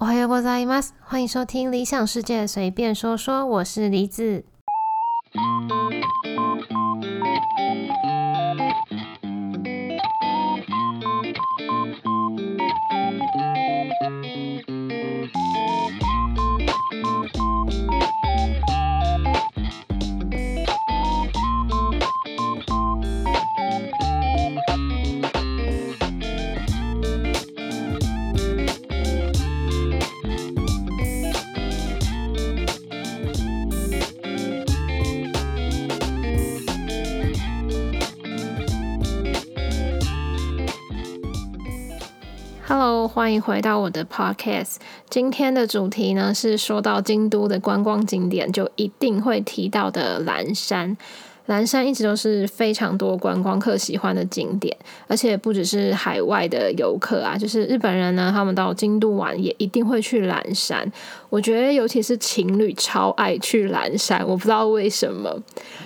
おはようございます。欢迎收听《理想世界随便说说》，我是梨子。 回到我的 Podcast。今天的主题呢是说到京都的观光景点，就一定会提到的蓝山。蓝山一直都是非常多观光客喜欢的景点，而且不只是海外的游客啊，就是日本人呢，他们到京都玩也一定会去蓝山。我觉得尤其是情侣超爱去蓝山，我不知道为什么。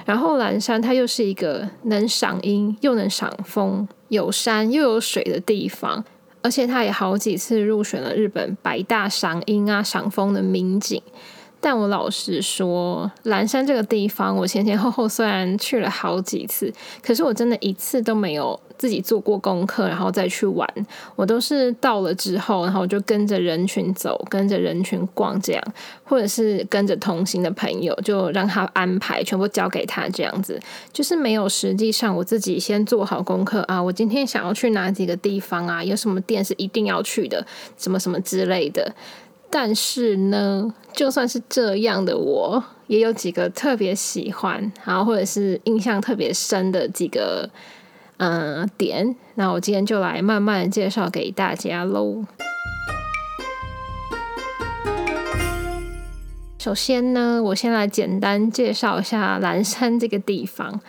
然后蓝山它又是一个能赏樱又能赏枫，有山又有水的地方。而且他也好几次入选了日本百大赏樱啊、赏枫的名景。但我老实说，蓝山这个地方，我前前后后虽然去了好几次，可是我真的一次都没有自己做过功课，然后再去玩。我都是到了之后，然后就跟着人群走，跟着人群逛这样，或者是跟着同行的朋友，就让他安排，全部交给他这样子，就是没有实际上我自己先做好功课啊。我今天想要去哪几个地方啊？有什么店是一定要去的？什么什么之类的。但是呢，就算是这样的，我也有几个特别喜欢，然后或者是印象特别深的几个嗯点。那我今天就来慢慢介绍给大家喽。首先呢，我先来简单介绍一下蓝山这个地方。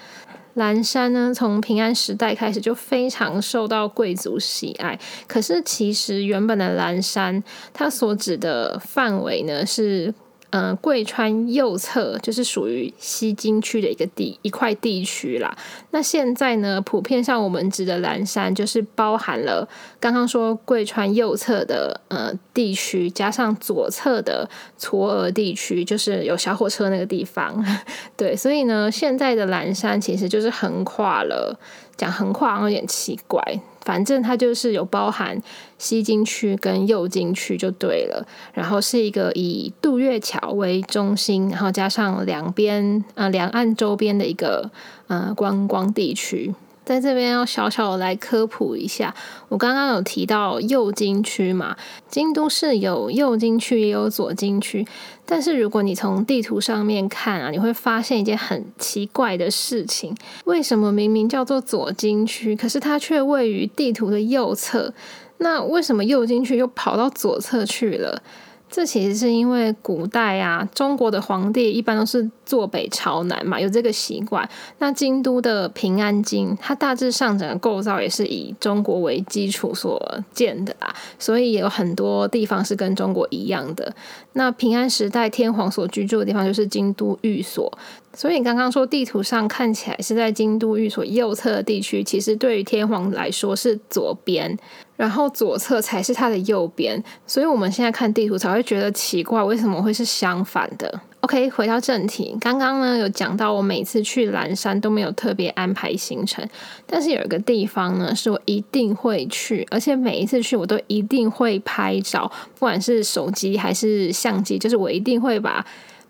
蓝山呢，从平安时代开始就非常受到贵族喜爱。可是其实原本的蓝山，它所指的范围呢是。嗯，贵川右侧就是属于西京区的一个地一块地区啦。那现在呢，普遍上我们指的蓝山，就是包含了刚刚说贵川右侧的呃地区，加上左侧的嵯峨地区，就是有小火车那个地方。对，所以呢，现在的蓝山其实就是横跨了，讲横跨有点奇怪。反正它就是有包含西京区跟右京区就对了，然后是一个以渡月桥为中心，然后加上两边呃两岸周边的一个呃观光地区。在这边要小小的来科普一下，我刚刚有提到右京区嘛，京都市有右京区也有左京区，但是如果你从地图上面看啊，你会发现一件很奇怪的事情：为什么明明叫做左京区，可是它却位于地图的右侧？那为什么右京区又跑到左侧去了？这其实是因为古代啊，中国的皇帝一般都是坐北朝南嘛，有这个习惯。那京都的平安京，它大致上整个构造也是以中国为基础所建的啊，所以有很多地方是跟中国一样的。那平安时代天皇所居住的地方就是京都御所，所以刚刚说地图上看起来是在京都御所右侧的地区，其实对于天皇来说是左边。然后左侧才是它的右边，所以我们现在看地图才会觉得奇怪，为什么会是相反的？OK，回到正题，刚刚呢有讲到，我每次去蓝山都没有特别安排行程，但是有一个地方呢是我一定会去，而且每一次去我都一定会拍照，不管是手机还是相机，就是我一定会把。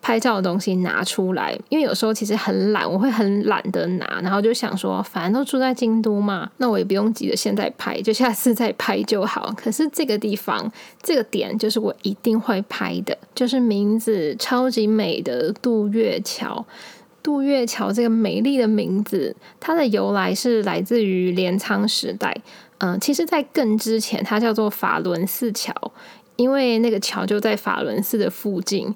拍照的东西拿出来，因为有时候其实很懒，我会很懒得拿，然后就想说，反正都住在京都嘛，那我也不用急着现在拍，就下次再拍就好。可是这个地方，这个点就是我一定会拍的，就是名字超级美的渡月桥。渡月桥这个美丽的名字，它的由来是来自于镰仓时代。嗯，其实，在更之前，它叫做法轮寺桥，因为那个桥就在法轮寺的附近。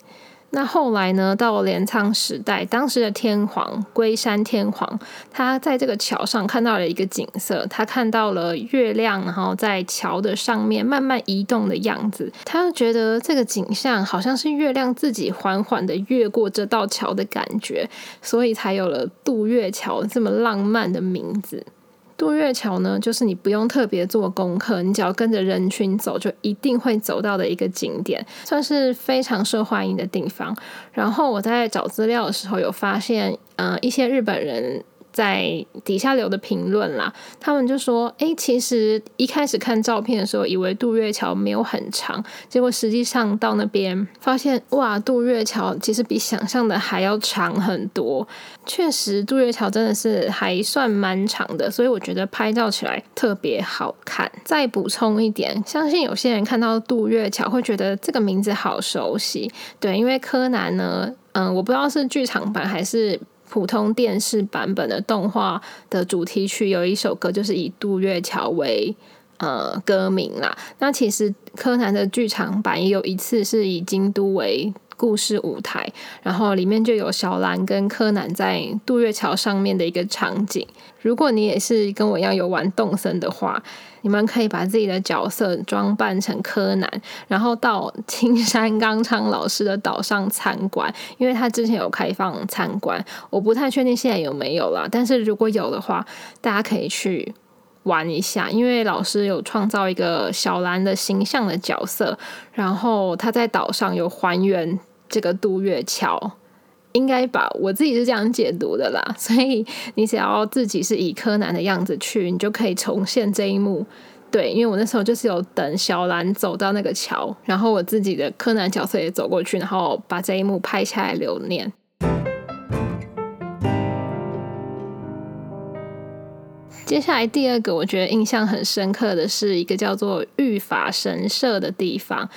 那后来呢？到了镰仓时代，当时的天皇龟山天皇，他在这个桥上看到了一个景色，他看到了月亮，然后在桥的上面慢慢移动的样子，他就觉得这个景象好像是月亮自己缓缓的越过这道桥的感觉，所以才有了渡月桥这么浪漫的名字。渡月桥呢，就是你不用特别做功课，你只要跟着人群走，就一定会走到的一个景点，算是非常受欢迎的地方。然后我在找资料的时候，有发现，嗯，一些日本人。在底下留的评论啦，他们就说：“哎，其实一开始看照片的时候，以为渡月桥没有很长，结果实际上到那边发现，哇，渡月桥其实比想象的还要长很多。确实，渡月桥真的是还算蛮长的，所以我觉得拍照起来特别好看。再补充一点，相信有些人看到渡月桥会觉得这个名字好熟悉，对，因为柯南呢，嗯，我不知道是剧场版还是。普通电视版本的动画的主题曲有一首歌，就是以渡月桥为呃歌名啦。那其实柯南的剧场版也有一次是以京都为故事舞台，然后里面就有小兰跟柯南在渡月桥上面的一个场景。如果你也是跟我一样有玩动森的话，你们可以把自己的角色装扮成柯南，然后到青山刚昌老师的岛上参观，因为他之前有开放参观，我不太确定现在有没有了。但是如果有的话，大家可以去玩一下，因为老师有创造一个小兰的形象的角色，然后他在岛上有还原这个渡月桥。应该吧，我自己是这样解读的啦。所以你只要自己是以柯南的样子去，你就可以重现这一幕。对，因为我那时候就是有等小兰走到那个桥，然后我自己的柯南角色也走过去，然后把这一幕拍下来留念。接下来第二个，我觉得印象很深刻的是一个叫做御法神社的地方。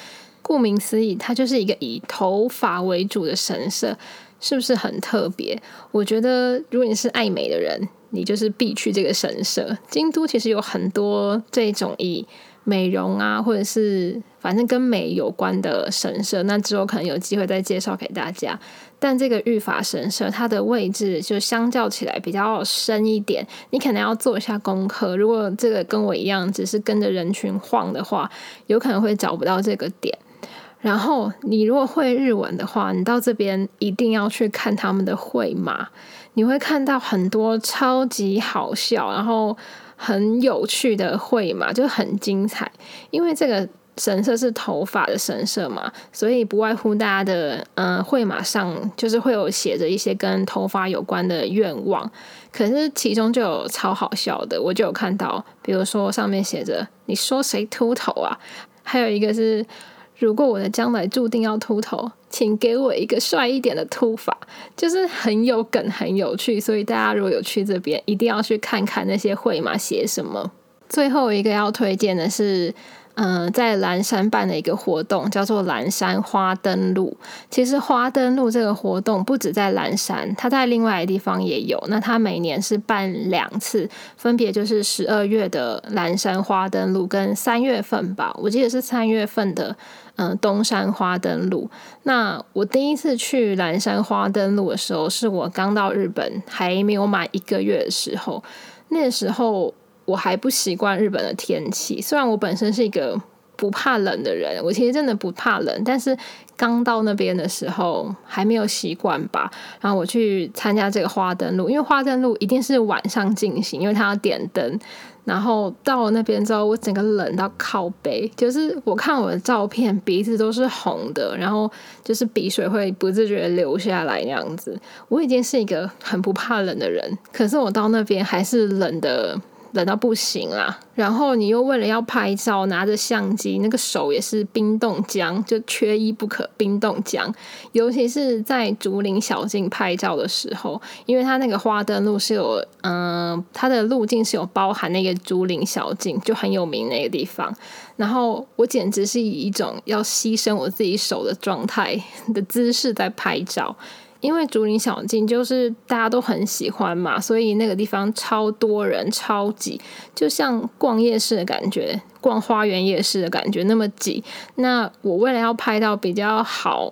顾名思义，它就是一个以头发为主的神社。是不是很特别？我觉得，如果你是爱美的人，你就是必去这个神社。京都其实有很多这种以美容啊，或者是反正跟美有关的神社。那之后可能有机会再介绍给大家。但这个御法神社，它的位置就相较起来比较深一点，你可能要做一下功课。如果这个跟我一样，只是跟着人群晃的话，有可能会找不到这个点。然后你如果会日文的话，你到这边一定要去看他们的会马，你会看到很多超级好笑，然后很有趣的会马，就很精彩。因为这个神社是头发的神社嘛，所以不外乎大家的嗯会马上就是会有写着一些跟头发有关的愿望。可是其中就有超好笑的，我就有看到，比如说上面写着“你说谁秃头啊”，还有一个是。如果我的将来注定要秃头，请给我一个帅一点的秃法，就是很有梗、很有趣。所以大家如果有去这边，一定要去看看那些会嘛写什么。最后一个要推荐的是。嗯，在蓝山办的一个活动叫做蓝山花灯路。其实花灯路这个活动不止在蓝山，它在另外的地方也有。那它每年是办两次，分别就是十二月的蓝山花灯路跟三月份吧，我记得是三月份的嗯东山花灯路。那我第一次去蓝山花灯路的时候，是我刚到日本还没有满一个月的时候，那时候。我还不习惯日本的天气，虽然我本身是一个不怕冷的人，我其实真的不怕冷，但是刚到那边的时候还没有习惯吧。然后我去参加这个花灯路，因为花灯路一定是晚上进行，因为它要点灯。然后到了那边之后，我整个冷到靠背，就是我看我的照片，鼻子都是红的，然后就是鼻水会不自觉流下来那样子。我已经是一个很不怕冷的人，可是我到那边还是冷的。冷到不行啦，然后你又为了要拍照，拿着相机，那个手也是冰冻僵，就缺一不可，冰冻僵。尤其是在竹林小径拍照的时候，因为它那个花灯路是有，嗯，它的路径是有包含那个竹林小径，就很有名那个地方。然后我简直是以一种要牺牲我自己手的状态 的姿势在拍照。因为竹林小径就是大家都很喜欢嘛，所以那个地方超多人、超挤，就像逛夜市的感觉，逛花园夜市的感觉那么挤。那我为了要拍到比较好、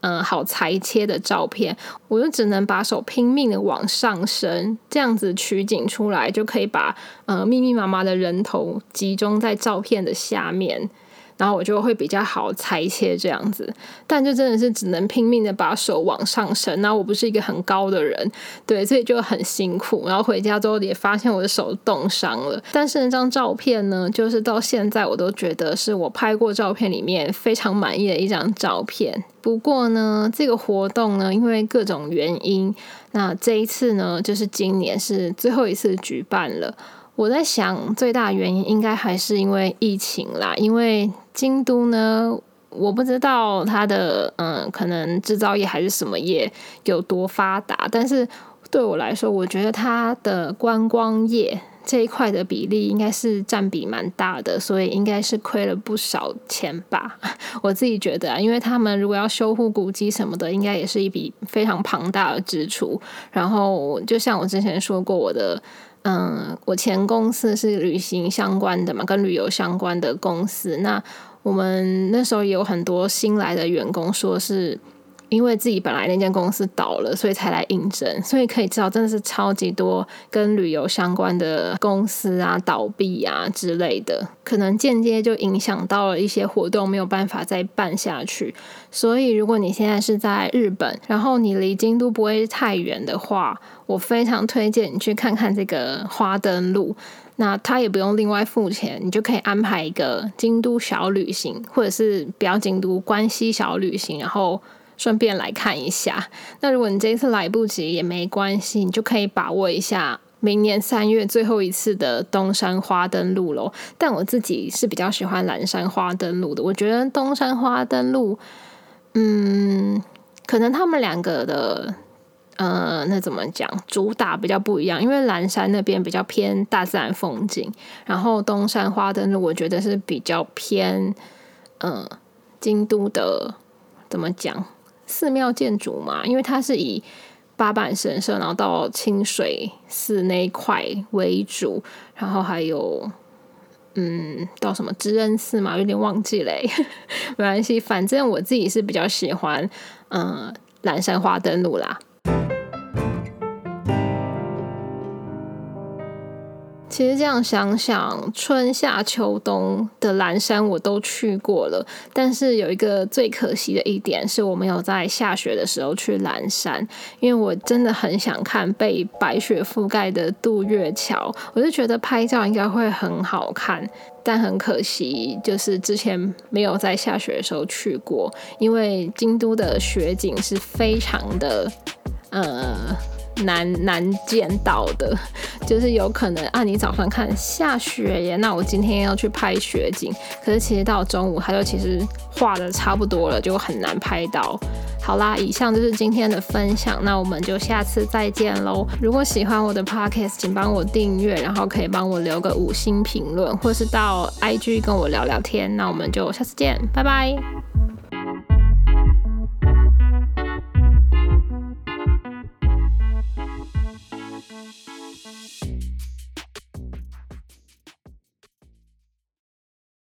嗯好裁切的照片，我就只能把手拼命的往上伸，这样子取景出来，就可以把呃密密麻麻的人头集中在照片的下面。然后我就会比较好裁切这样子。但就真的是只能拼命的把手往上伸，然后我不是一个很高的人，对，所以就很辛苦。然后回家之后也发现我的手冻伤了。但是那张照片呢，就是到现在我都觉得是我拍过照片里面非常满意的一张照片。不过呢，这个活动呢，因为各种原因，那这一次呢，就是今年是最后一次举办了。我在想，最大原因应该还是因为疫情啦。因为京都呢，我不知道它的嗯，可能制造业还是什么业有多发达，但是对我来说，我觉得它的观光业。这一块的比例应该是占比蛮大的，所以应该是亏了不少钱吧。我自己觉得啊，因为他们如果要修护古迹什么的，应该也是一笔非常庞大的支出。然后，就像我之前说过，我的嗯，我前公司是旅行相关的嘛，跟旅游相关的公司。那我们那时候也有很多新来的员工，说是。因为自己本来那间公司倒了，所以才来应征，所以可以知道真的是超级多跟旅游相关的公司啊倒闭啊之类的，可能间接就影响到了一些活动没有办法再办下去。所以如果你现在是在日本，然后你离京都不会太远的话，我非常推荐你去看看这个花灯路。那他也不用另外付钱，你就可以安排一个京都小旅行，或者是不要京都关西小旅行，然后。顺便来看一下。那如果你这一次来不及也没关系，你就可以把握一下明年三月最后一次的东山花灯路喽。但我自己是比较喜欢蓝山花灯路的。我觉得东山花灯路，嗯，可能他们两个的，呃，那怎么讲，主打比较不一样。因为蓝山那边比较偏大自然风景，然后东山花灯路我觉得是比较偏，嗯，京都的怎么讲？寺庙建筑嘛，因为它是以八坂神社，然后到清水寺那一块为主，然后还有嗯，到什么知恩寺嘛，有点忘记嘞，没关系，反正我自己是比较喜欢嗯，蓝山花灯路啦。其实这样想想，春夏秋冬的蓝山我都去过了，但是有一个最可惜的一点是我没有在下雪的时候去蓝山，因为我真的很想看被白雪覆盖的渡月桥，我就觉得拍照应该会很好看，但很可惜就是之前没有在下雪的时候去过，因为京都的雪景是非常的，呃。难难见到的，就是有可能啊，你早上看下雪耶，那我今天要去拍雪景，可是其实到中午它就其实画的差不多了，就很难拍到。好啦，以上就是今天的分享，那我们就下次再见喽。如果喜欢我的 podcast，请帮我订阅，然后可以帮我留个五星评论，或是到 IG 跟我聊聊天。那我们就下次见，拜拜。